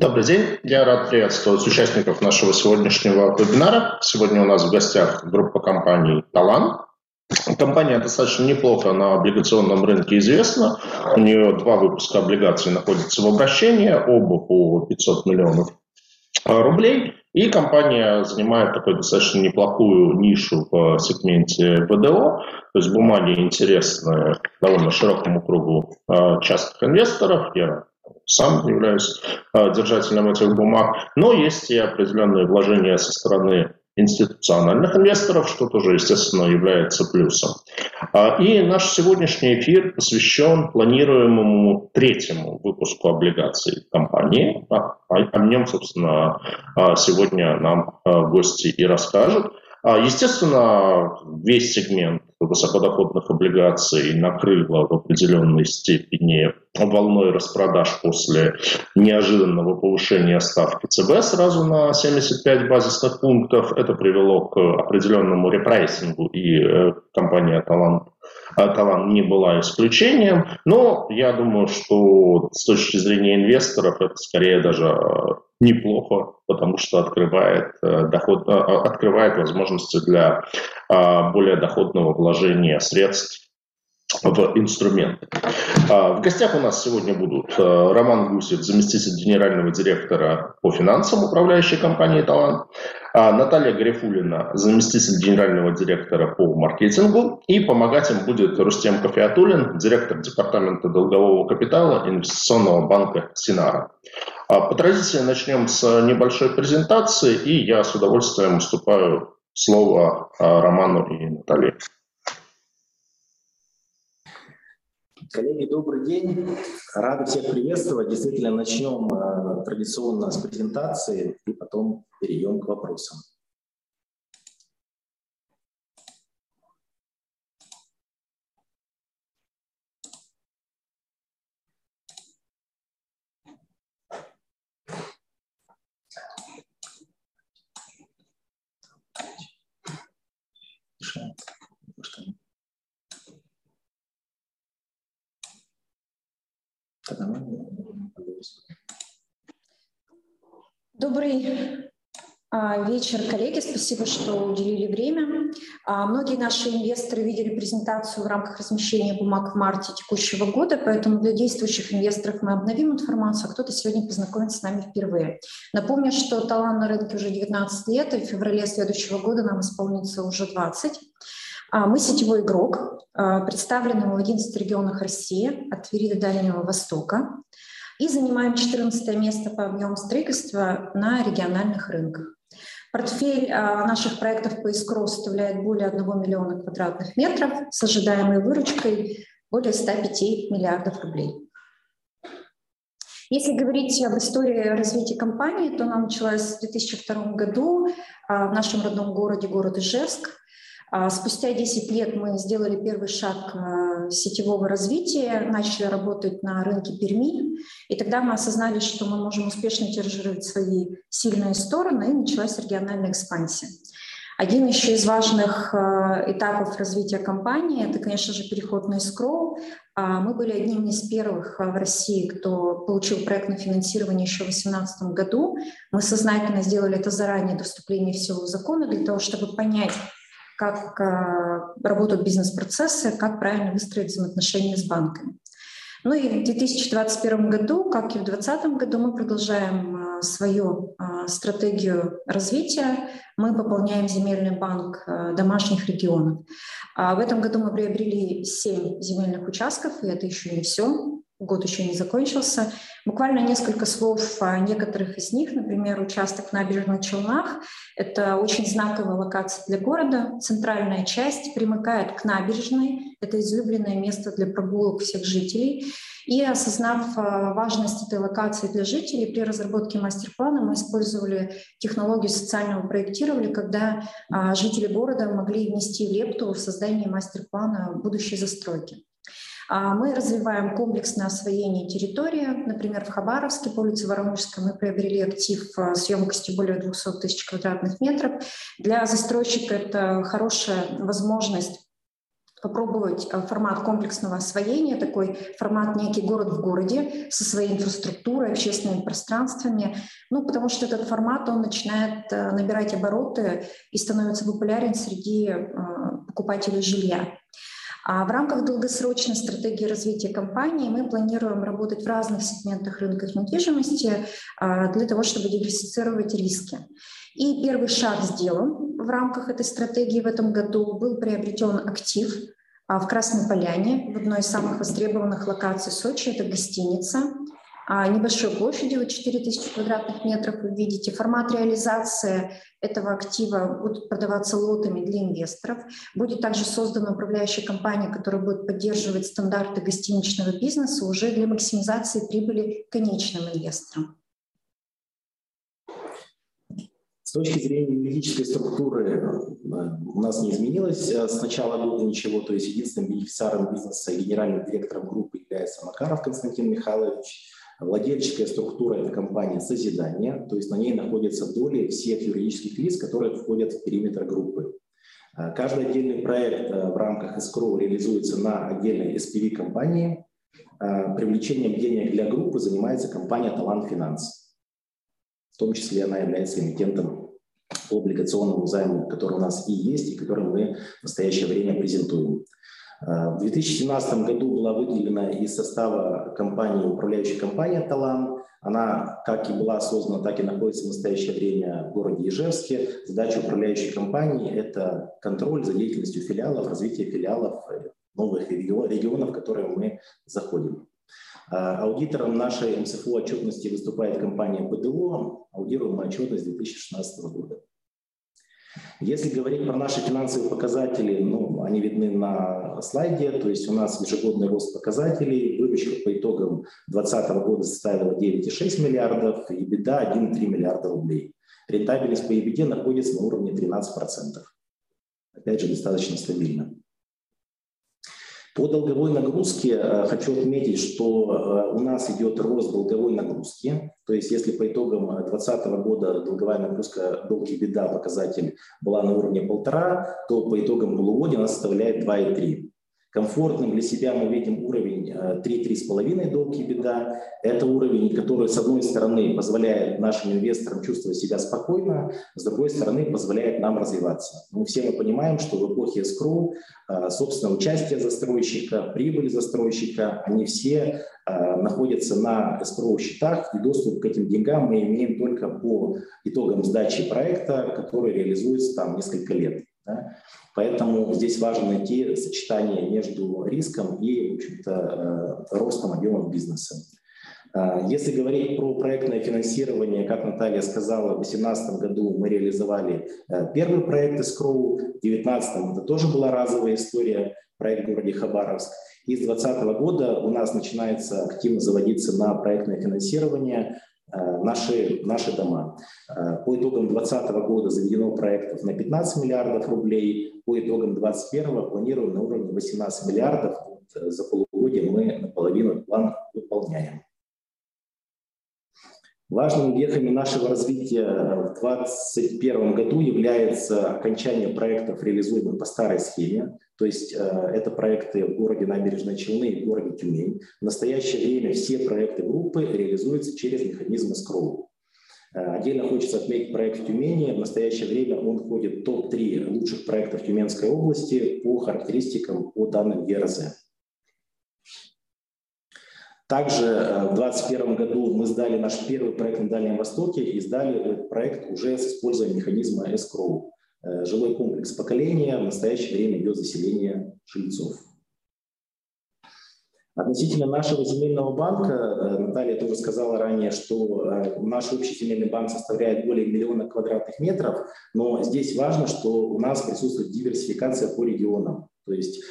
Добрый день. Я рад приветствовать участников нашего сегодняшнего вебинара. Сегодня у нас в гостях группа компаний «Талан». Компания достаточно неплохо на облигационном рынке известна. У нее два выпуска облигаций находятся в обращении, оба по 500 миллионов рублей. И компания занимает такую достаточно неплохую нишу в сегменте ВДО, то есть бумаги интересны довольно широкому кругу а, частных инвесторов. Я сам являюсь а, держателем этих бумаг, но есть и определенные вложения со стороны институциональных инвесторов, что тоже, естественно, является плюсом. А, и наш сегодняшний эфир посвящен планируемому третьему выпуску облигаций компании. О нем, собственно, а, сегодня нам гости и расскажут. Естественно, весь сегмент высокодоходных облигаций накрыло в определенной степени волной распродаж после неожиданного повышения ставки ЦБ сразу на 75 базисных пунктов. Это привело к определенному репрессингу, и э, компания «Талант» Талан не была исключением, но я думаю, что с точки зрения инвесторов это скорее даже э, неплохо, потому что открывает, э, доход, э, открывает возможности для более доходного вложения средств в инструменты. В гостях у нас сегодня будут Роман Гусев, заместитель генерального директора по финансам управляющей компании «Талант», а Наталья Гарифулина, заместитель генерального директора по маркетингу. И помогать им будет Рустем Кофеатулин, директор департамента долгового капитала инвестиционного банка «Синара». А по традиции начнем с небольшой презентации, и я с удовольствием уступаю слово а, Роману и Наталье. Коллеги, добрый день. Рады всех приветствовать. Действительно, начнем э, традиционно с презентации и потом перейдем к вопросам. Добрый а, вечер, коллеги. Спасибо, что уделили время. А, многие наши инвесторы видели презентацию в рамках размещения бумаг в марте текущего года, поэтому для действующих инвесторов мы обновим информацию, а кто-то сегодня познакомится с нами впервые. Напомню, что талант на рынке уже 19 лет, и в феврале следующего года нам исполнится уже 20. А, мы сетевой игрок, представленный в 11 регионах России, от Твери до Дальнего Востока и занимаем 14 место по объему строительства на региональных рынках. Портфель а, наших проектов по искру составляет более 1 миллиона квадратных метров с ожидаемой выручкой более 105 миллиардов рублей. Если говорить об истории развития компании, то она началась в 2002 году а, в нашем родном городе, город Ижевск. А, спустя 10 лет мы сделали первый шаг а, сетевого развития, начали работать на рынке Перми, и тогда мы осознали, что мы можем успешно тиражировать свои сильные стороны, и началась региональная экспансия. Один еще из важных а, этапов развития компании – это, конечно же, переход на escrow. Мы были одним из первых в России, кто получил проектное финансирование еще в 2018 году. Мы сознательно сделали это заранее до вступления в силу закона для того, чтобы понять, как а, работают бизнес-процессы, как правильно выстроить взаимоотношения с банками. Ну и в 2021 году, как и в 2020 году, мы продолжаем а, свою а, стратегию развития. Мы пополняем земельный банк домашних регионов. В этом году мы приобрели 7 земельных участков, и это еще не все год еще не закончился. Буквально несколько слов о некоторых из них. Например, участок набережных Челнах. Это очень знаковая локация для города. Центральная часть примыкает к набережной. Это излюбленное место для прогулок всех жителей. И осознав а, важность этой локации для жителей, при разработке мастер-плана мы использовали технологию социального проектирования, когда а, жители города могли внести лепту в создание мастер-плана будущей застройки. А мы развиваем комплексное освоение территории. Например, в Хабаровске по улице Воронежской мы приобрели актив а, с емкостью более 200 тысяч квадратных метров. Для застройщика это хорошая возможность попробовать э, формат комплексного освоения, такой формат некий город в городе со своей инфраструктурой, общественными пространствами, ну, потому что этот формат, он начинает э, набирать обороты и становится популярен среди э, покупателей жилья. А в рамках долгосрочной стратегии развития компании мы планируем работать в разных сегментах рынка недвижимости для того, чтобы диверсифицировать риски. И первый шаг сделан в рамках этой стратегии в этом году. Был приобретен актив а, в Красной Поляне, в одной из самых востребованных локаций Сочи. Это гостиница а, небольшой площадью, 4000 квадратных метров, вы видите. Формат реализации этого актива будет продаваться лотами для инвесторов. Будет также создана управляющая компания, которая будет поддерживать стандарты гостиничного бизнеса уже для максимизации прибыли конечным инвесторам. С точки зрения юридической структуры э, у нас не изменилось э, с начала года ничего, то есть единственным бенефициаром бизнеса генеральным директором группы является Макаров Константин Михайлович. Владельческая структура – это компания «Созидание», то есть на ней находятся доли всех юридических лиц, которые входят в периметр группы. Э, каждый отдельный проект в рамках escrow реализуется на отдельной SPV-компании. Привлечением денег для группы занимается компания «Талант Финанс». В том числе она является эмитентом по облигационному займу, который у нас и есть, и который мы в настоящее время презентуем. Э, в 2017 году была выделена из состава компании управляющая компания «Талан». Она как и была создана, так и находится в настоящее время в городе Ижевске. Задача управляющей компании – это контроль за деятельностью филиалов, развитие филиалов новых регионов, в которые мы заходим. А, аудитором нашей МСФО отчетности выступает компания БДО. Аудируем мы отчетность 2016 года. Если говорить про наши финансовые показатели, ну, они видны на слайде, то есть у нас ежегодный рост показателей, выручка по итогам 2020 года составила 9,6 миллиардов, и беда 1,3 миллиарда рублей. Рентабельность по EBITDA находится на уровне 13%. Опять же, достаточно стабильно. По долговой нагрузке э, хочу отметить, что э, у нас идет рост долговой нагрузки. То есть если по итогам 2020 года долговая нагрузка долги беда показатель была на уровне полтора, то по итогам полугодия она составляет 2,3. Комфортным для себя мы видим уровень 3-3,5 э, долг и беда. Это уровень, который, с одной стороны, позволяет нашим инвесторам чувствовать себя спокойно, с другой стороны, позволяет нам развиваться. Мы все мы понимаем, что в эпохе escrow, э, собственно, участие застройщика, прибыль застройщика, они все э, находятся на escrow счетах, и доступ к этим деньгам мы имеем только по итогам сдачи проекта, который реализуется там несколько лет. Да? Поэтому здесь важно найти сочетание между риском и в общем-то, э, ростом объемов бизнеса. Э, если говорить про проектное финансирование, как Наталья сказала, в 2018 году мы реализовали э, первый проект Escrow, в 2019 это тоже была разовая история, проект в городе Хабаровск. И с 2020 года у нас начинается активно заводиться на проектное финансирование наши, наши дома. Э, по итогам 2020 года заведено проектов на 15 миллиардов рублей, по итогам 2021 планируем на уровне 18 миллиардов. Э, за полугодие мы наполовину план выполняем. Важными вехами нашего развития в 2021 году является окончание проектов, реализуемых по старой схеме. То есть э, это проекты в городе Набережной Челны и в городе Тюмень. В настоящее время все проекты группы реализуются через механизм escrow. Э, отдельно хочется отметить проект в Тюмени. В настоящее время он входит в топ-3 лучших проектов Тюменской области по характеристикам по данным ЕРЗ. Также э, в 2021 году мы сдали наш первый проект на Дальнем Востоке и сдали проект уже с использованием механизма escrow. Э, жилой комплекс поколения, в настоящее время идет заселение жильцов. Относительно нашего земельного банка, э, Наталья тоже сказала ранее, что наш общий земельный банк составляет более миллиона квадратных метров, но здесь важно, что у нас присутствует диверсификация по регионам. То есть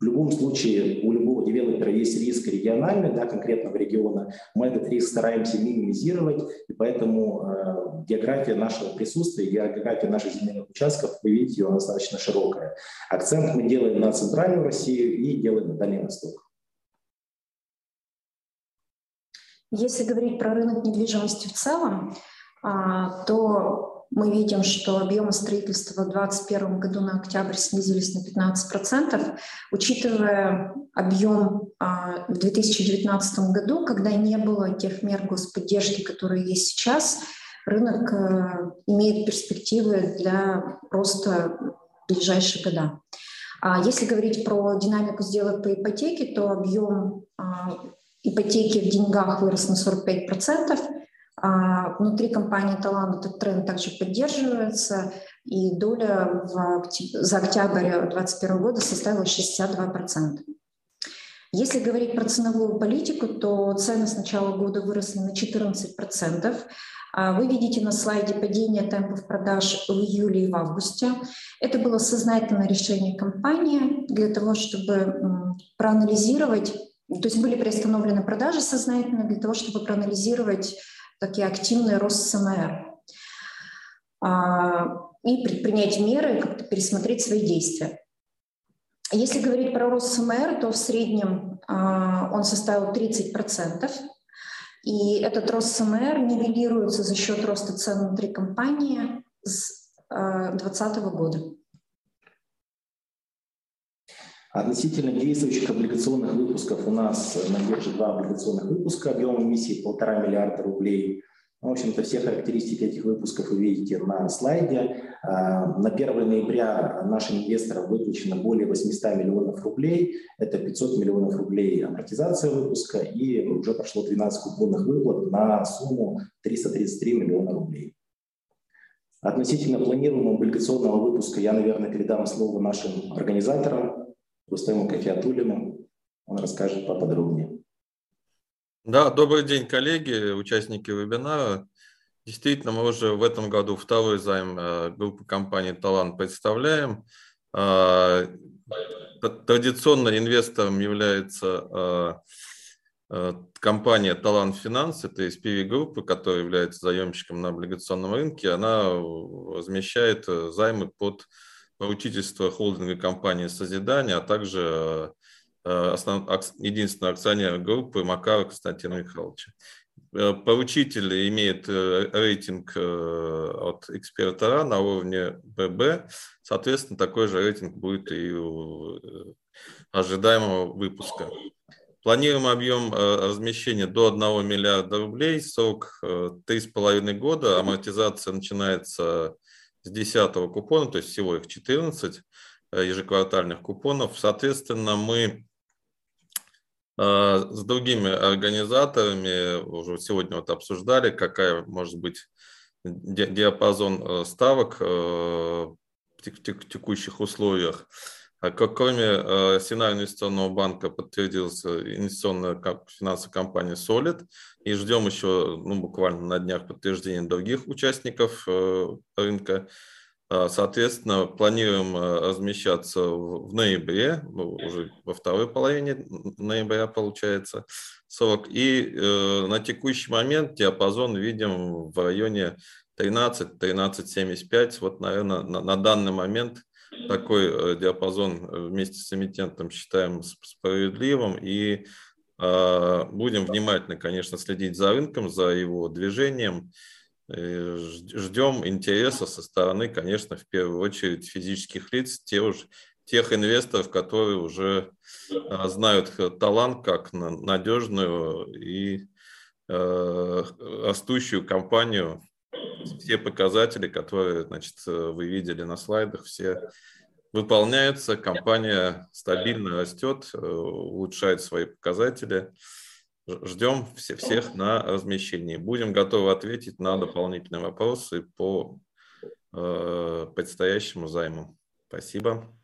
в любом случае у любого девелопера есть риск региональный, да, конкретного региона. Мы этот риск стараемся минимизировать, и поэтому э, география нашего присутствия, география наших земельных участков, вы видите, она достаточно широкая. Акцент мы делаем на центральную Россию и делаем на Дальний Восток. Если говорить про рынок недвижимости в целом, а, то мы видим, что объемы строительства в 2021 году на октябрь снизились на 15%, учитывая объем а, в 2019 году, когда не было тех мер господдержки, которые есть сейчас, рынок а, имеет перспективы для роста в ближайшие года. А если говорить про динамику сделок по ипотеке, то объем а, ипотеки в деньгах вырос на 45%, а внутри компании «Талант» этот тренд также поддерживается, и доля в, за октябрь 2021 года составила 62%. Если говорить про ценовую политику, то цены с начала года выросли на 14%. А вы видите на слайде падение темпов продаж в июле и в августе. Это было сознательное решение компании для того, чтобы проанализировать, то есть были приостановлены продажи сознательно для того, чтобы проанализировать такие активный рост СМР а, и предпринять меры, как-то пересмотреть свои действия. Если говорить про рост СМР, то в среднем а, он составил 30%. И этот рост СМР нивелируется за счет роста цен внутри компании с 2020 а, года. Относительно действующих облигационных выпусков у нас на бирже два облигационных выпуска объемом эмиссии полтора миллиарда рублей. В общем-то, все характеристики этих выпусков вы видите на слайде. А, на 1 ноября нашим инвесторам выплачено более 800 миллионов рублей. Это 500 миллионов рублей амортизация выпуска и уже прошло 12 купонных выплат на сумму 333 миллиона рублей. Относительно планируемого облигационного выпуска я, наверное, передам слово нашим организаторам, Рустему Кафиатулину. Он расскажет поподробнее. Да, добрый день, коллеги, участники вебинара. Действительно, мы уже в этом году второй займ э, группы компании «Талант» представляем. Э, традиционно инвестором является э, компания «Талант Финанс», это из PV-группы, которая является заемщиком на облигационном рынке. Она размещает займы под поручительство холдинговой компании «Созидание», а также э, основ, единственного акционера группы Макара Константина Михайловича. Э, поручитель имеет э, рейтинг от эксперта на уровне ББ, соответственно, такой же рейтинг будет и у ожидаемого выпуска. Планируем объем размещения до 1 миллиарда рублей, срок 3,5 года, амортизация начинается с 10 купона, то есть всего их 14 э, ежеквартальных купонов. Соответственно, мы э, с другими организаторами уже сегодня вот обсуждали, какая может быть диапазон э, ставок в текущих условиях. А кроме э, Сина инвестиционного банка подтвердилась инвестиционная финансовая компания Solid. И ждем еще ну, буквально на днях подтверждения других участников э, рынка. А, соответственно, планируем э, размещаться в ноябре, ну, уже во второй половине ноября получается, срок. И на текущий момент диапазон видим в районе 13-13,75. Вот, наверное, на, на данный момент такой э, диапазон э, вместе с эмитентом считаем справедливым и а, будем внимательно, конечно, следить за рынком, за его движением. Ждем интереса со стороны, конечно, в первую очередь физических лиц, тех, тех инвесторов, которые уже а, знают талант как надежную и э, растущую компанию все показатели, которые значит, вы видели на слайдах, все выполняются, компания стабильно растет, э, улучшает свои показатели. Ждем всех на размещении. Будем готовы ответить на дополнительные вопросы по э, предстоящему займу. Спасибо.